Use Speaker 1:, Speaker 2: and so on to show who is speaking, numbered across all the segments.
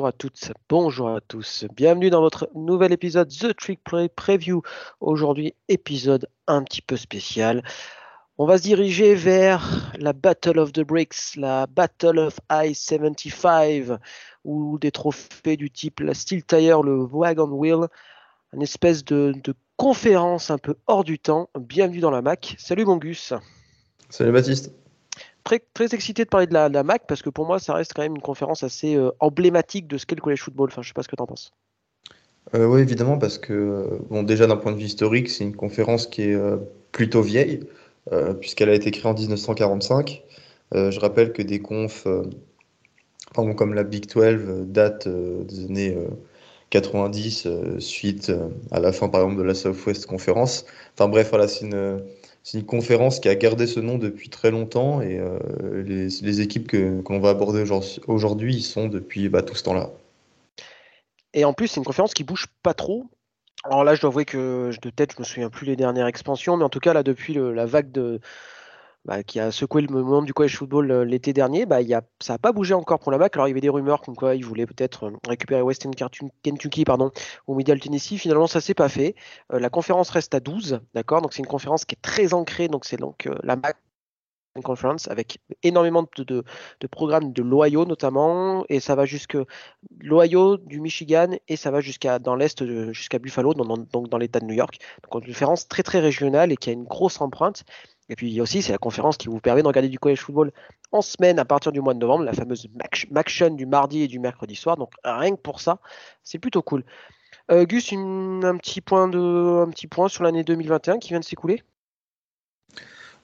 Speaker 1: Bonjour à toutes, bonjour à tous. Bienvenue dans votre nouvel épisode The Trick Play Preview. Aujourd'hui, épisode un petit peu spécial. On va se diriger vers la Battle of the Bricks, la Battle of I-75, ou des trophées du type la Steel Tire, le Wagon Wheel, une espèce de, conférence un peu hors du temps. Bienvenue dans la Mac. Salut mon Gus.
Speaker 2: Salut Baptiste
Speaker 1: très, excité de parler de la, MAC parce que pour moi, ça reste quand même une conférence assez euh, emblématique de ce qu'est le college football. Enfin, je sais pas ce que tu en penses.
Speaker 2: Euh, oui, évidemment, parce que, bon, déjà d'un point de vue historique, c'est une conférence qui est euh, plutôt vieille, puisqu'elle a été créée en 1945. je rappelle que des confs comme la Big 12 datent des années 90, suite à la fin, par exemple, de la Southwest Conference. Enfin bref, voilà, c'est une c'est une conférence qui a gardé ce nom depuis très longtemps et euh, les, équipes que, l'on va aborder aujourd'hui y sont depuis bah, tout ce temps-là.
Speaker 1: Et en plus, c'est une conférence qui bouge pas trop. Alors là, je dois avouer que de tête, je me souviens plus les dernières expansions, mais en tout cas, là, depuis la vague de, bah, qui a secoué le monde du college football euh, l'été dernier, bah, y a, ça n'a pas bougé encore pour la MAC. Alors il y avait des rumeurs comme quoi ils voulaient peut-être euh, récupérer Western Kentucky pardon, ou Middle Tennessee. Finalement, ça s'est pas fait. Euh, la conférence reste à 12, d'accord? Donc c'est une conférence qui est très ancrée. Donc c'est donc la MAC Conference avec énormément de, programmes de l'Ohio notamment et ça va jusque l'Ohio du Michigan et ça va jusqu'à dans l'est jusqu'à Buffalo donc dans l'état de New York donc une conférence très très régionale et qui a une grosse empreinte et puis aussi, c'est la conférence qui vous permet de regarder du college football en semaine à partir du mois de novembre, la fameuse Maction du mardi et du mercredi soir. Donc rien que pour ça, c'est plutôt cool. Euh, Gus, un, petit point de, un petit point sur l'année 2021 qui vient de s'écouler?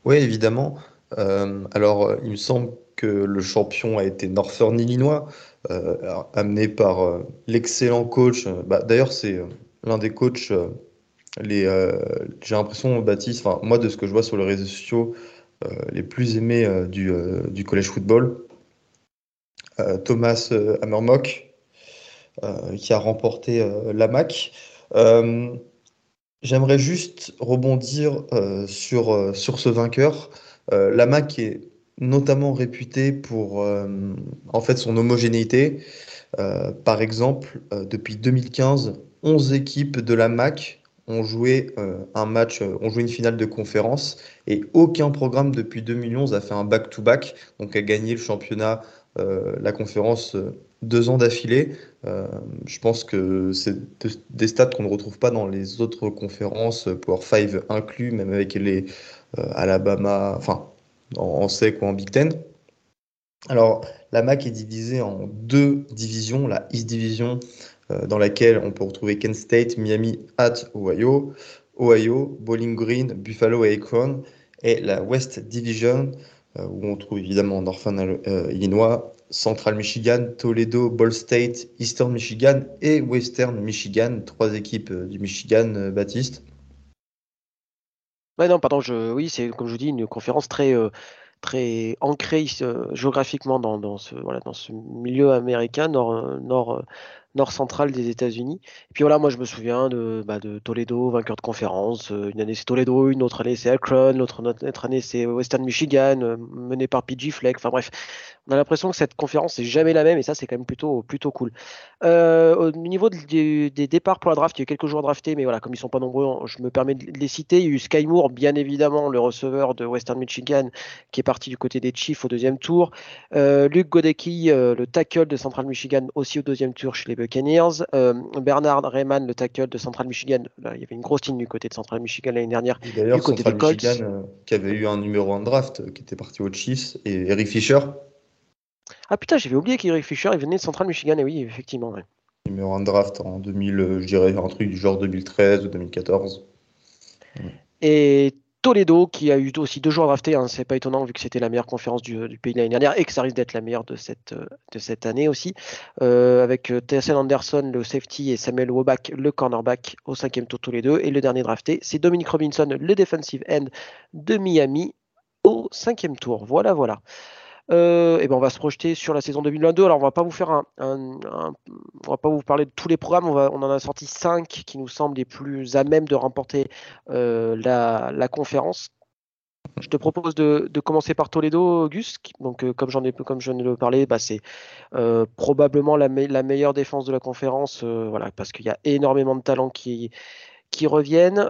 Speaker 2: Oui, évidemment. Euh, alors, il me semble que le champion a été Northern Illinois, euh, amené par l'excellent coach. Bah, d'ailleurs, c'est l'un des coachs euh, j'ai l'impression, Baptiste, moi, de ce que je vois sur les réseaux sociaux, euh, les plus aimés euh, du, du collège football, Thomas Hammermock, qui a remporté la MAC. J'aimerais juste rebondir sur, sur ce vainqueur. la MAC est notamment réputée pour en fait son homogénéité. par exemple, depuis 2015, 11 équipes de la MAC ont joué euh, un match, euh, ont joué une finale de conférence et aucun programme depuis 2011 a fait un back-to-back, donc a gagné le championnat, euh, la conférence deux ans d'affilée. je pense que c'est des stats qu'on ne retrouve pas dans les autres conférences, Power 5 inclus, même avec les Alabama, enfin en, SEC ou en Big Ten. Alors, la MAC est divisée en deux divisions, la East Division euh, dans laquelle on peut retrouver Kent State, Miami at Ohio, Ohio, Bowling Green, Buffalo et Akron, et la West Division, euh, où on trouve évidemment Northern euh, Illinois, Central Michigan, Toledo, Ball State, Eastern Michigan et Western Michigan, trois équipes du Michigan, Baptiste.
Speaker 1: Ouais, non, pardon, je, oui, c'est comme je vous dis une conférence très, très ancrée géographiquement dans, dans, ce, voilà, dans ce milieu américain, nord, nord, nord central des États-Unis. Et puis voilà, moi je me souviens de, bah, de Toledo, vainqueur de conférence. Euh, une année c'est Toledo, une autre année c'est Akron, l'autre année c'est Western Michigan, euh, mené par PG Fleck. Enfin bref, on a l'impression que cette conférence n'est jamais la même et ça c'est quand même plutôt, plutôt cool. Euh, au niveau des, départs pour la draft, il y a eu quelques joueurs draftés, mais voilà, comme ils sont pas nombreux, je me permets de les citer. Il y a eu Sky Moore, bien évidemment, le receveur de Western Michigan, qui est parti du côté des Chiefs au deuxième tour. Luke Godecki, le tackle de Central Michigan, aussi au deuxième tour chez les Buccaneers. Bernard Rayman, le tackle de Central Michigan, il y avait une grosse ligne du côté de Central Michigan l'année dernière.
Speaker 2: D'ailleurs, Central Michigan, qui avait eu un numéro 1 draft, qui était parti aux Chiefs, et Eric Fisher,
Speaker 1: ah putain, j'avais oublié qu'Eric Fisher, il venait de Central Michigan, et oui, effectivement. Ouais.
Speaker 2: Numéro 1 draft en 2000, euh, je dirais un truc du genre 2013 ou 2014.
Speaker 1: Et Toledo, qui a eu aussi deux joueurs draftés, hein, c'est pas étonnant vu que c'était la meilleure conférence du, pays l'année dernière et que ça risque d'être la meilleure de cette, cette année aussi, euh, avec Tyson Anderson, le safety, et Samuel Wobach, le cornerback, au cinquième tour tous les deux. Et le dernier drafté, c'est Dominic Robinson, le defensive end de Miami, au cinquième tour. Voilà, voilà. Euh, et ben on va se projeter sur la saison 2022. Alors on va pas vous faire un, on va pas vous parler de tous les programmes. On, en a sorti cinq qui nous semblent les plus à même de remporter euh, la, conférence. Je te propose de, commencer par Toledo, Gus. Donc, euh, comme j'en ai, comme je de le parler, bah, c'est probablement la, la, meilleure défense de la conférence, voilà, parce qu'il y a énormément de talents qui, qui reviennent.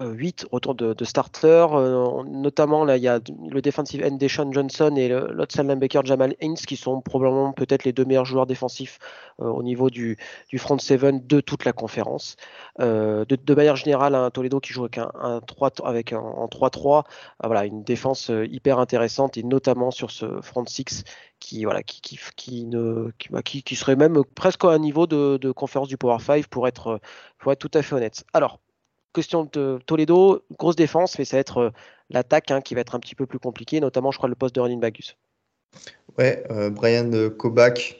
Speaker 1: 8 retours de, de starters, euh, notamment là il y a le defensive end Deshaun Johnson et l'autre linebacker Jamal Haynes qui sont probablement peut-être les deux meilleurs joueurs défensifs euh, au niveau du, front seven de toute la conférence. Euh, de, manière générale, un Toledo qui joue avec un, 3 avec un, en 3-3, voilà une défense hyper intéressante et notamment sur ce front 6 qui voilà qui qui, qui ne bah, qui, qui, serait même presque à un niveau de, de conférence du Power 5 pour être pour être tout à fait honnête. Alors question de Toledo, grosse défense, mais ça va être euh, l'attaque hein, qui va être un petit peu plus compliquée, notamment, je crois, le poste de running bagus.
Speaker 2: Ouais, euh, Brian Kobach,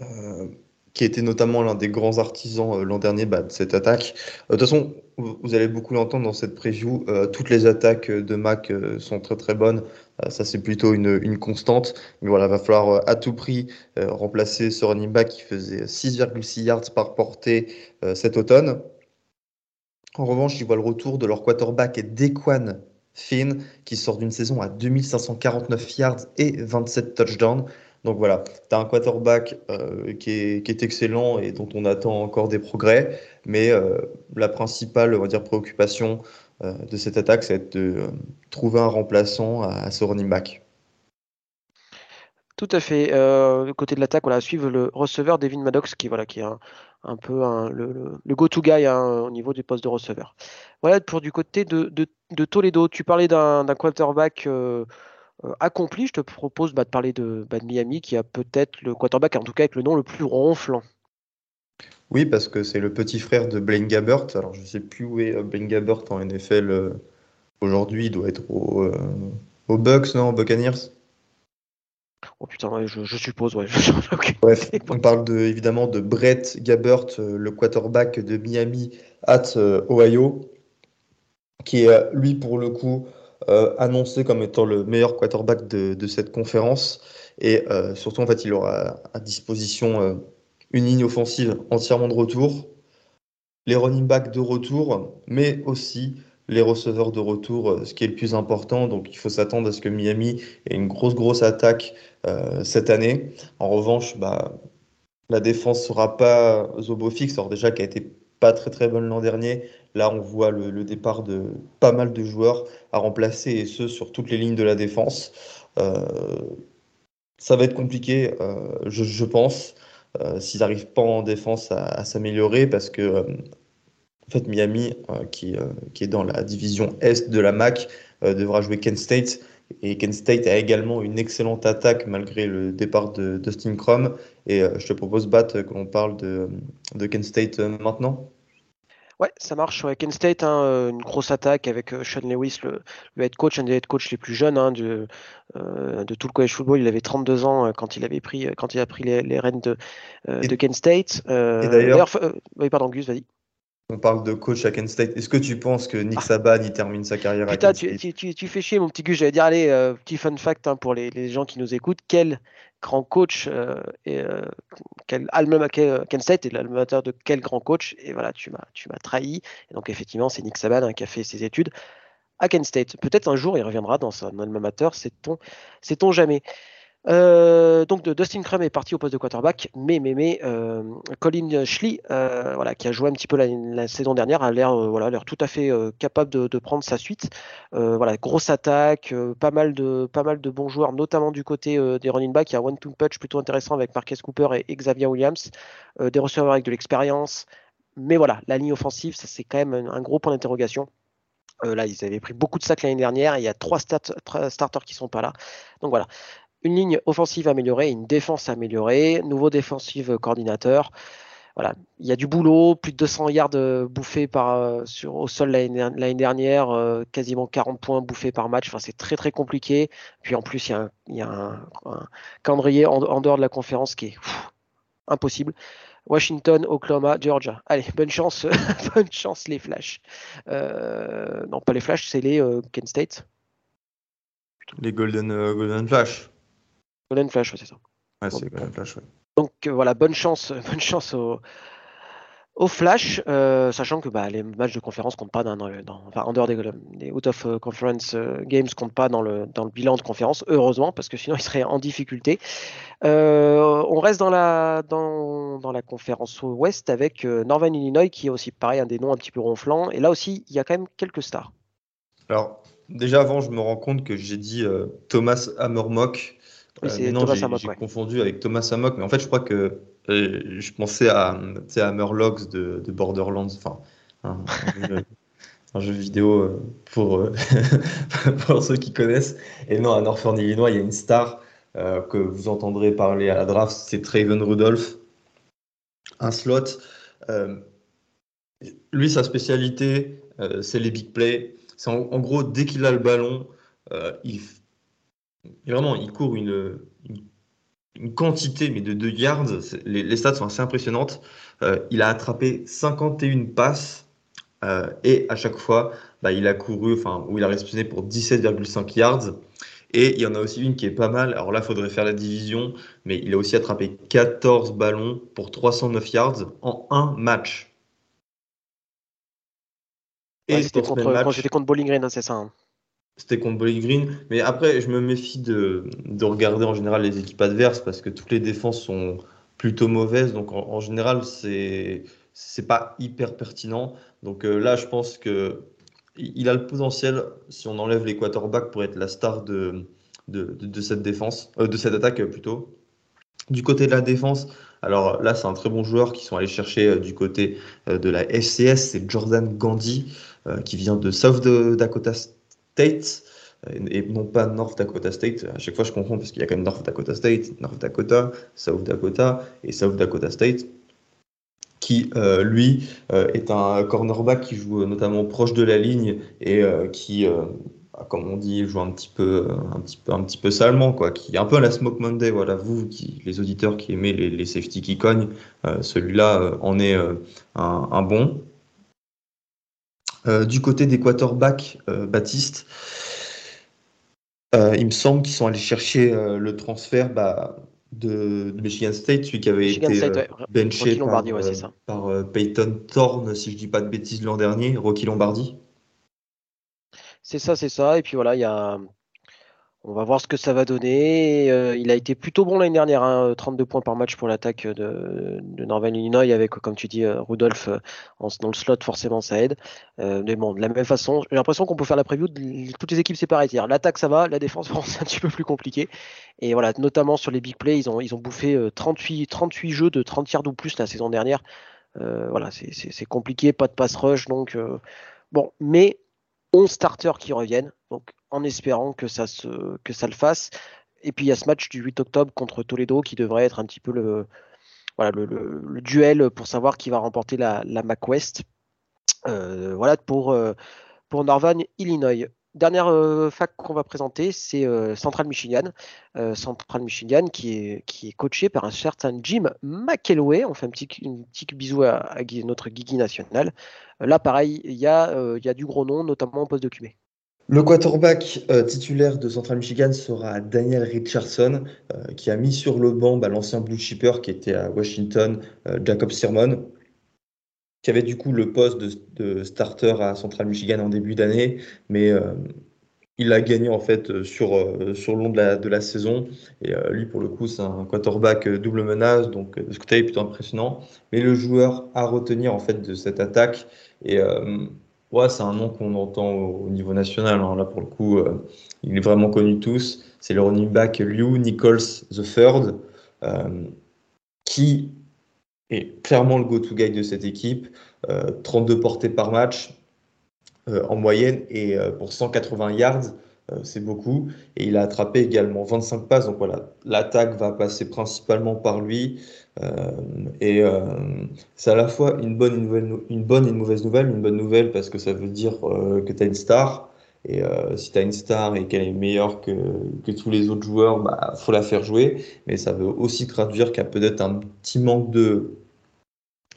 Speaker 2: euh, qui était notamment l'un des grands artisans l'an dernier bah, de cette attaque. de toute façon, vous, allez beaucoup l'entendre dans cette preview. toutes les attaques de Mac sont très très bonnes. ça, c'est plutôt une, une, constante. Mais voilà, va falloir à tout prix remplacer ce running back qui faisait 6,6 yards par portée cet automne. En revanche, ils voient le retour de leur quarterback Dequan Finn, qui sort d'une saison à 2549 yards et 27 touchdowns. Donc voilà, tu as un quarterback euh, qui, est, excellent et dont on attend encore des progrès. Mais euh, la principale on va dire, préoccupation euh, de cette attaque, c'est de trouver un remplaçant à, ce running back.
Speaker 1: Tout à fait. Euh, côté de l'attaque, voilà, suivre le receveur Devin Maddox, qui, voilà, qui est un, peu le, go-to guy hein, au niveau du poste de receveur. Voilà pour du côté de, Toledo. Tu parlais d'un quarterback euh, euh, accompli. Je te propose bah, de parler de, bah, de, Miami, qui a peut-être le quarterback, en tout cas avec le nom le plus ronflant.
Speaker 2: Oui, parce que c'est le petit frère de Blaine Gabbert. Alors, je ne sais plus où est euh, Blaine Gabbert en NFL aujourd'hui. Il doit être au, Bucks, non, Buccaneers?
Speaker 1: Oh putain, je, suppose, ouais.
Speaker 2: on parle de, évidemment de Brett Gabbert, euh, le quarterback de Miami at euh, Ohio, qui est euh, lui pour le coup annoncé comme étant le meilleur quarterback de, cette conférence. Et surtout, en fait, il aura à disposition une ligne offensive entièrement de retour, les running backs de retour, mais aussi les receveurs de retour, euh, ce qui est le plus important. Donc il faut s'attendre à ce que Miami ait une grosse, grosse attaque euh, cette année. En revanche, bah, la défense ne sera pas Zobo fixe, alors déjà qui a été pas très très bonne l'an dernier. Là, on voit le, départ de pas mal de joueurs à remplacer, et ce, sur toutes les lignes de la défense. Euh, ça va être compliqué, je, pense, s'ils n'arrivent pas en défense à, à s'améliorer, parce que en fait, Miami, euh, qui, euh, qui, est dans la division Est de la MAC, euh, devra jouer Kent State. Et Kent State a également une excellente attaque malgré le départ de Dustin Crum. Et je te propose, Bat, que l'on parle de, de Kent State maintenant.
Speaker 1: Ouais, ça marche. Ouais. Kent State, hein, une grosse attaque avec Sean Lewis, le, head coach, un des head coach les plus jeunes hein, de, de, tout le college football. Il avait 32 ans quand il avait pris, quand il a pris les, les rênes de, de Kent State.
Speaker 2: et d'ailleurs,
Speaker 1: oui, pardon, Gus, vas-y.
Speaker 2: On parle de coach à Kent State. Est-ce que tu penses que Nick ah. Saban y termine sa carrière
Speaker 1: à Kent State tu, tu, tu, fais chier, mon petit Gus. J'allais dire, allez, euh, petit fun fact hein, pour les, les, gens qui nous écoutent. Quel grand coach, euh, et, euh, quel Kent State est l'almateur de quel grand coach? Et voilà, tu m'as, tu m'as trahi. Et donc, effectivement, c'est Nick Saban hein, qui a fait ses études à Kent State. Peut-être un jour, il reviendra dans son alma sait-on, sait-on jamais. Euh, donc Dustin Crum est parti au poste de quarterback, mais mais mais euh, Colin Schley, euh, voilà, qui a joué un petit peu la, saison dernière, a l'air voilà, l'air tout à fait capable de, prendre sa suite. voilà, grosse attaque, pas mal de pas mal de bons joueurs, notamment du côté des running backs. Il y a one two punch plutôt intéressant avec Marquez Cooper et, Xavier Williams, des receveurs avec de l'expérience. Mais voilà, la ligne offensive, c'est quand même un, gros point d'interrogation. là, ils avaient pris beaucoup de sacs l'année dernière. Il y a trois, trois starters qui sont pas là. Donc voilà, une ligne offensive améliorée, une défense améliorée, nouveau défensive coordinateur. voilà, il y a du boulot, plus de 200 yards bouffés par, sur, au sol l'année dernière, quasiment 40 points bouffés par match. C'est très très compliqué. Puis en plus, il y a un, calendrier en, dehors de la conférence qui est impossible. Washington, Oklahoma, Georgia. Allez, bonne chance, bonne chance les Flash. non, pas les Flash, c'est les Kent State.
Speaker 2: Les Golden Flash.
Speaker 1: Golden Flash, c'est ça.
Speaker 2: Ouais, c'est Golden Flash, ouais.
Speaker 1: Donc euh, voilà, bonne chance, bonne chance au, au Flash, euh, sachant que bah, les matchs de conférence comptent pas dans, enfin, en dehors des, out of euh, conference games comptent pas dans le, dans le bilan de conférence, heureusement, parce que sinon ils seraient en difficulté. on reste dans la, dans, dans la conférence ouest avec Northern Illinois, qui est aussi pareil, un des noms un petit peu ronflants. Et là aussi, il y a quand même quelques stars.
Speaker 2: Alors, déjà avant, je me rends compte que j'ai dit Thomas Hammermock euh, non, j'ai confondu avec Thomas Amok, mais en fait, je crois que euh, je pensais à, à Murlocs de, de, Borderlands, enfin, un, jeu, vidéo euh, pour, pour ceux qui connaissent. Et non, à Northern Illinois, il y a une star que vous entendrez parler à la draft, c'est Traven Rudolph, un slot. lui, sa spécialité, c'est les big plays. C'est en, en, gros, dès qu'il a le ballon, il vraiment, il court une, une, quantité mais de, de yards. Les, stats sont assez impressionnantes. Euh, il a attrapé 51 passes euh, et à chaque fois, bah, il a couru, enfin, où il a réceptionné pour 17,5 yards. Et il y en a aussi une qui est pas mal. Alors là, il faudrait faire la division, mais il a aussi attrapé 14 ballons pour 309 yards en un match.
Speaker 1: Et c'était contre, contre, Bowling Green, hein, c'est ça. Hein.
Speaker 2: C'était contre Bowling Green. Mais après, je me méfie de, de, regarder en général les équipes adverses parce que toutes les défenses sont plutôt mauvaises. Donc en, général, c'est c'est pas hyper pertinent. Donc euh, là, je pense que il a le potentiel, si on enlève les quarterbacks, pour être la star de, de, de, cette défense, euh, de cette attaque plutôt. Du côté de la défense, alors là, c'est un très bon joueur qui sont allés chercher euh, du côté de la FCS, c'est Jordan Gandhi, qui vient de South Dakota State euh, et non pas North Dakota State. À chaque fois, je confonds parce qu'il y a quand même North Dakota State, North Dakota, South Dakota et South Dakota State qui euh, lui euh, est un cornerback qui joue notamment proche de la ligne et qui comme on dit joue un petit peu un petit peu un petit peu salement quoi qui est un peu à la Smoke Monday voilà vous les auditeurs qui aimez les, les safety qui cognent celui-là en est un, bon du côté des quarterbacks, euh, Baptiste, euh, il me semble qu'ils sont allés chercher le transfert bah, de, Michigan State, celui qui avait été benché par, par Peyton Thorne, si je ne dis pas de bêtises l'an dernier, Rocky Lombardi.
Speaker 1: C'est ça, c'est ça. Et puis voilà, il y a on va voir ce que ça va donner. Euh, il a été plutôt bon l'année dernière, 32 hein, points par match pour l'attaque de, de Northern Illinois, avec, comme tu dis, euh, Rudolph euh, dans le slot, forcément ça aide. mais bon, de la même façon, j'ai l'impression qu'on peut faire la preview de toutes les équipes séparées. L'attaque ça va, la défense c'est un petit peu plus compliqué. Et voilà, notamment sur les big plays, ils ont, ils ont bouffé 38, 38 jeux de 30 yards ou plus la saison dernière. voilà, c'est compliqué, pas de pass rush, donc bon, mais 11 starters qui reviennent. Donc en espérant que ça, le fasse. Et puis il y a ce match du 8 octobre contre Toledo qui devrait être un petit peu le, duel pour savoir qui va remporter la, la MacWest. Euh, voilà pour, euh, Norvan, Illinois. Dernière euh, fac qu'on va présenter, c'est Central Michigan. Central Michigan qui est, coaché par un certain Jim McElway. On fait un petit, bisou à, notre Guigui national. là, pareil, il y, a, il y a du gros nom, notamment au poste de QB.
Speaker 2: Le quarterback euh, titulaire de Central Michigan sera Daniel Richardson, euh, qui a mis sur le banc bah, l'ancien blue chipper qui était à Washington, euh, Jacob Sirmon, qui avait du coup le poste de, starter à Central Michigan en début d'année, mais il a gagné en fait sur, sur le long de la, de saison. Et lui, pour le coup, c'est un quarterback double menace, donc ce côté plutôt impressionnant. Mais le joueur à retenir en fait de cette attaque, et Ouais, c'est un nom qu'on entend au, niveau national. Hein. Là, pour le coup, euh, il est vraiment connu tous. C'est le running back Liu Nichols III, euh, qui est clairement le go-to guy de cette équipe. 32 euh, portées par match en moyenne et pour 180 yards. C'est beaucoup. Et il a attrapé également 25 passes. Donc voilà, l'attaque va passer principalement par lui. et c'est à la fois une bonne, une, nouvelle, une bonne et une mauvaise nouvelle. Une bonne nouvelle parce que ça veut dire que tu as une star. Et euh, si tu as une star et qu'elle est meilleure que, que, tous les autres joueurs, bah faut la faire jouer. Mais ça veut aussi traduire qu'il y a peut-être un petit manque de.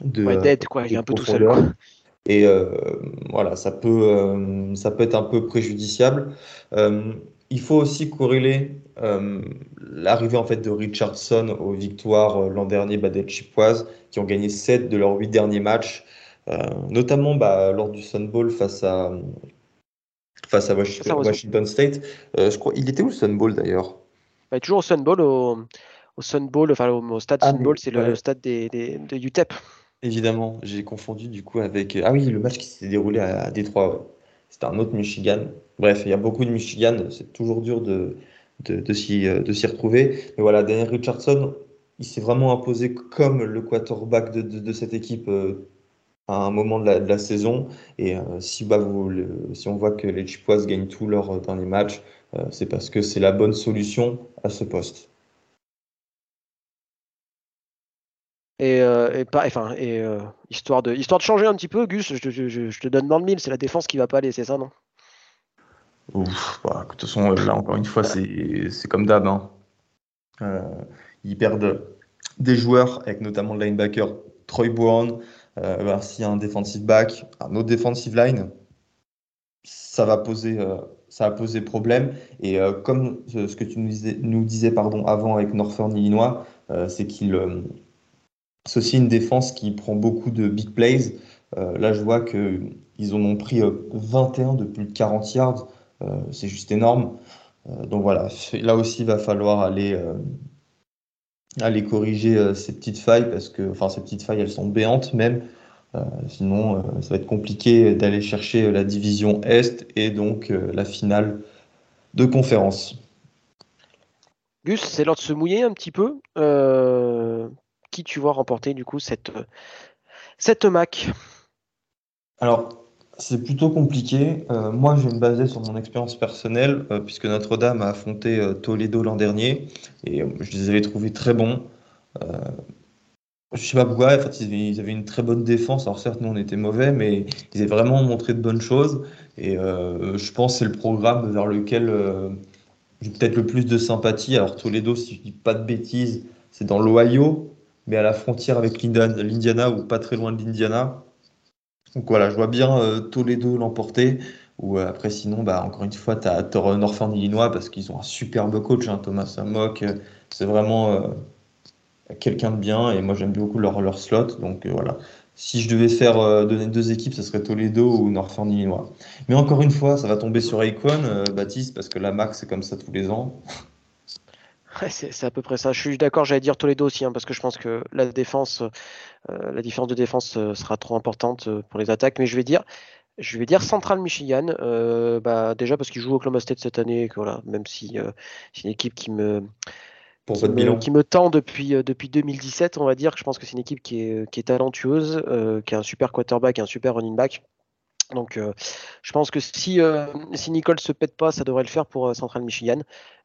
Speaker 1: de d'aide, quoi. Il est un peu tout seul.
Speaker 2: Et euh, voilà, ça peut, euh, ça peut être un peu préjudiciable. il faut aussi corréler l'arrivée en fait de Richardson aux victoires l'an dernier bah, des Chippewas, qui ont gagné 7 de leurs 8 derniers matchs, notamment bah, lors du Sun Bowl face à, face à Washington, State. Euh, je crois, il était où le Sun Bowl d'ailleurs?
Speaker 1: Bah, Toujours au Sun Bowl, au, au Sun Bowl, enfin au, stade ah, Sun Bowl, c'est le stade des, des, de UTEP.
Speaker 2: Évidemment, j'ai confondu du coup avec. Ah oui, le match qui s'est déroulé à, Détroit. C'était un autre Michigan. Bref, il y a beaucoup de Michigan. C'est toujours dur de, de, de s'y retrouver. Mais voilà, Daniel Richardson, il s'est vraiment imposé comme le quarterback de, de cette équipe euh, à un moment de la, saison. Et euh, si, bah, vous, si on voit que les Chippewas gagnent tous leurs derniers matchs, euh, c'est parce que c'est la bonne solution à ce poste.
Speaker 1: Et, euh, et, pas, enfin, et histoire, de, histoire de changer un petit peu, Gus, je, te donne dans le mille, c'est la défense qui va pas aller, c'est ça, non?
Speaker 2: Ouf, bah, de toute façon, là, encore une fois, c'est comme d'hab. Hein. ils perdent des joueurs, avec notamment le linebacker Troy Brown, euh, s'il y a un defensive back, un autre defensive line, ça va poser, euh, ça va poser problème. Et euh, comme ce que tu nous disais, pardon, avant avec Northern Illinois, c'est qu'il c'est aussi une défense qui prend beaucoup de big plays. là, je vois qu'ils en ont pris 21 de plus de 40 yards. c'est juste énorme. donc voilà, là aussi, il va falloir aller, aller corriger euh, ces petites failles parce que, enfin, ces petites failles, elles sont béantes même. Euh, sinon, euh, ça va être compliqué d'aller chercher la division Est et donc la finale de conférence.
Speaker 1: Gus, c'est l'heure de se mouiller un petit peu. Qui tu vois remporter du coup cette, cette MAC
Speaker 2: Alors, c'est plutôt compliqué. Euh, moi, je vais me baser sur mon expérience personnelle, euh, puisque Notre-Dame a affronté euh, Toledo l'an dernier, et je les avais trouvés très bons. je sais pas pourquoi, en fait, ils, avaient une très bonne défense. Alors certes, nous, on était mauvais, mais ils avaient vraiment montré de bonnes choses. Et je pense que c'est le programme vers lequel j'ai peut-être le plus de sympathie. Alors Toledo, si je dis pas de bêtises, c'est dans l'Ohio, mais à la frontière avec l'Indiana, ou pas très loin de l'Indiana. Donc voilà, je vois bien euh, Toledo l'emporter. Ou euh, après, sinon, bah, encore une fois, tu as, Northern Illinois parce qu'ils ont un superbe coach, hein, Thomas. Euh, c'est vraiment quelqu'un de bien et moi j'aime beaucoup leur, leur slot. Donc voilà. Si je devais faire donner deux équipes, ce serait Toledo ou Northern Illinois. Mais encore une fois, ça va tomber sur Akon, Baptiste, parce que la MAC c'est comme ça tous les ans.
Speaker 1: C'est à peu près ça. Je suis d'accord, j'allais dire Toledo aussi, hein, parce que je pense que la défense, euh, la différence de défense euh, sera trop importante euh, pour les attaques. Mais je vais dire, je vais dire Central Michigan, bah, déjà parce qu'ils jouent au Oklahoma State cette année, que, voilà, même si c'est une équipe qui me, qui me, tend depuis, depuis 2017, on va dire. que Je pense que c'est une équipe qui est, qui est talentueuse, qui a un super quarterback, un super running back. Donc, je pense que si, si Nicole se pète pas, ça devrait le faire pour Central Michigan.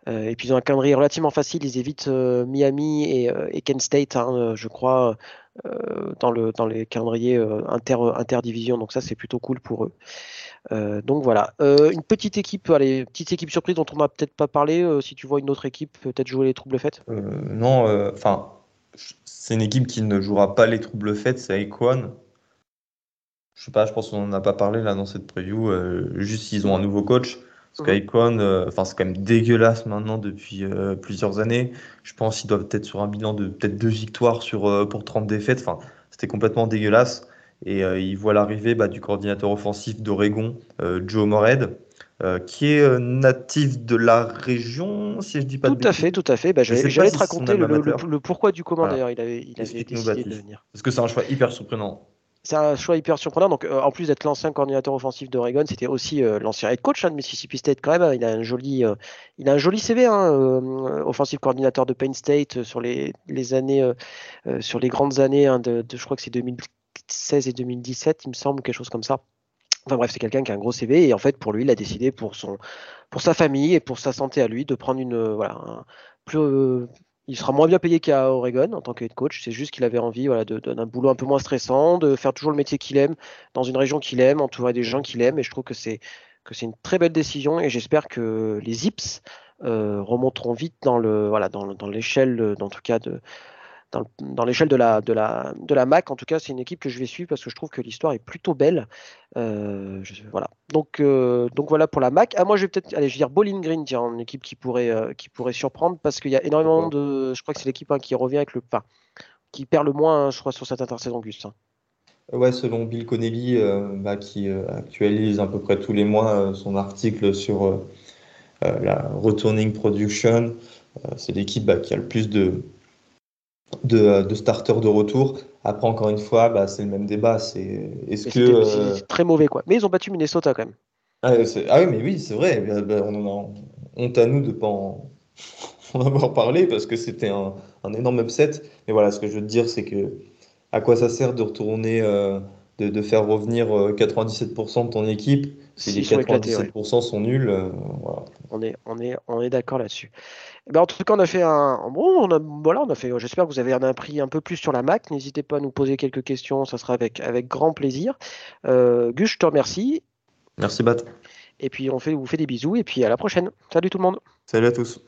Speaker 1: et puis, ils ont un calendrier relativement facile. Ils évitent Miami et, Kent State, hein, je crois, dans, le, dans les calendriers inter, interdivision. Donc, ça, c'est plutôt cool pour eux. donc voilà, une petite équipe, allez, petite équipe surprise dont on n'a peut-être pas parlé. si tu vois une autre équipe, peut-être jouer les troubles faites.
Speaker 2: non, enfin, c'est une équipe qui ne jouera pas les troubles faites, c'est Aquan. Je sais pas, je pense qu'on n'en a pas parlé là dans cette preview. Euh, juste s'ils ont un nouveau coach. Parce euh, enfin, c'est quand même dégueulasse maintenant depuis euh, plusieurs années. Je pense qu'ils doivent être sur un bilan de peut-être deux victoires sur, pour 30 défaites. Enfin, c'était complètement dégueulasse. Et ils voient l'arrivée bah, du coordinateur offensif d'Oregon, Joe Mored, qui est natif de la région, si je dis pas
Speaker 1: tout
Speaker 2: de
Speaker 1: à fait, tout à fait. Bah, J'allais te raconter le, pourquoi du comment d'ailleurs il avait, il avait décidé de venir.
Speaker 2: Parce que c'est un choix hyper surprenant
Speaker 1: c'est un choix hyper surprenant. Donc, euh, en plus d'être l'ancien coordinateur offensif d'Oregon, c'était aussi euh, l'ancien head coach hein, de Mississippi State quand même. Il a un joli, euh, il a un joli CV, hein, offensif coordinateur de Penn State sur les, années, sur les grandes années hein, de, je crois que c'est 2016 et 2017, il me semble, quelque chose comme ça. Enfin bref, c'est quelqu'un qui a un gros CV et en fait pour lui, il a décidé pour son, pour sa famille et pour sa santé à lui de prendre une, voilà, plus, il sera moins bien payé qu'à Oregon en tant que coach. C'est juste qu'il avait envie voilà, d'un boulot un peu moins stressant, de faire toujours le métier qu'il aime, dans une région qu'il aime, entouré des gens qu'il aime. Et je trouve que c'est une très belle décision. Et j'espère que les Zips euh, remonteront vite dans le dans, dans l'échelle, en tout cas de dans, l'échelle de la, de, la, de la MAC. En tout cas, c'est une équipe que je vais suivre parce que je trouve que l'histoire est plutôt belle. Euh, voilà. Donc, euh, donc voilà pour la MAC. Ah, moi, je vais peut-être, je vais dire Bowling Green, tiens, une équipe qui pourrait, euh, qui pourrait surprendre parce qu'il y a énormément de. Je crois que c'est l'équipe hein, qui revient avec le. Enfin, qui perd le moins, hein, je crois, sur cette intersaison, Gus. Hein.
Speaker 2: Ouais, selon Bill Connelly, bah, qui actualise à peu près tous les mois son article sur la returning production, c'est l'équipe bah, qui a le plus de, de, de starters de retour. Après, encore une fois, bah, c'est le même débat. C'est est-ce que
Speaker 1: euh, c'est très mauvais quoi. Mais ils ont battu Minnesota quand même.
Speaker 2: Ah, ah oui, mais oui, c'est vrai. Bah, bah, on en a honte à nous de pas en, avoir parlé parce que c'était un, un, énorme upset. Mais voilà, ce que je veux te dire, c'est que à quoi ça sert de retourner, euh, de, de, faire revenir 97% euh, de ton équipe si les 97% sont nuls voilà.
Speaker 1: On est, on est, on est d'accord là-dessus. Ben, en tout cas, on a fait un. Bon, on a, voilà, on a fait. J'espère que vous avez appris un peu plus sur la Mac. N'hésitez pas à nous poser quelques questions, ça sera avec, avec grand plaisir. Euh, Gus, je te remercie.
Speaker 2: Merci, Bat.
Speaker 1: Et puis, on fait, vous fait des bisous et puis à la prochaine. Salut tout le monde.
Speaker 2: Salut à tous.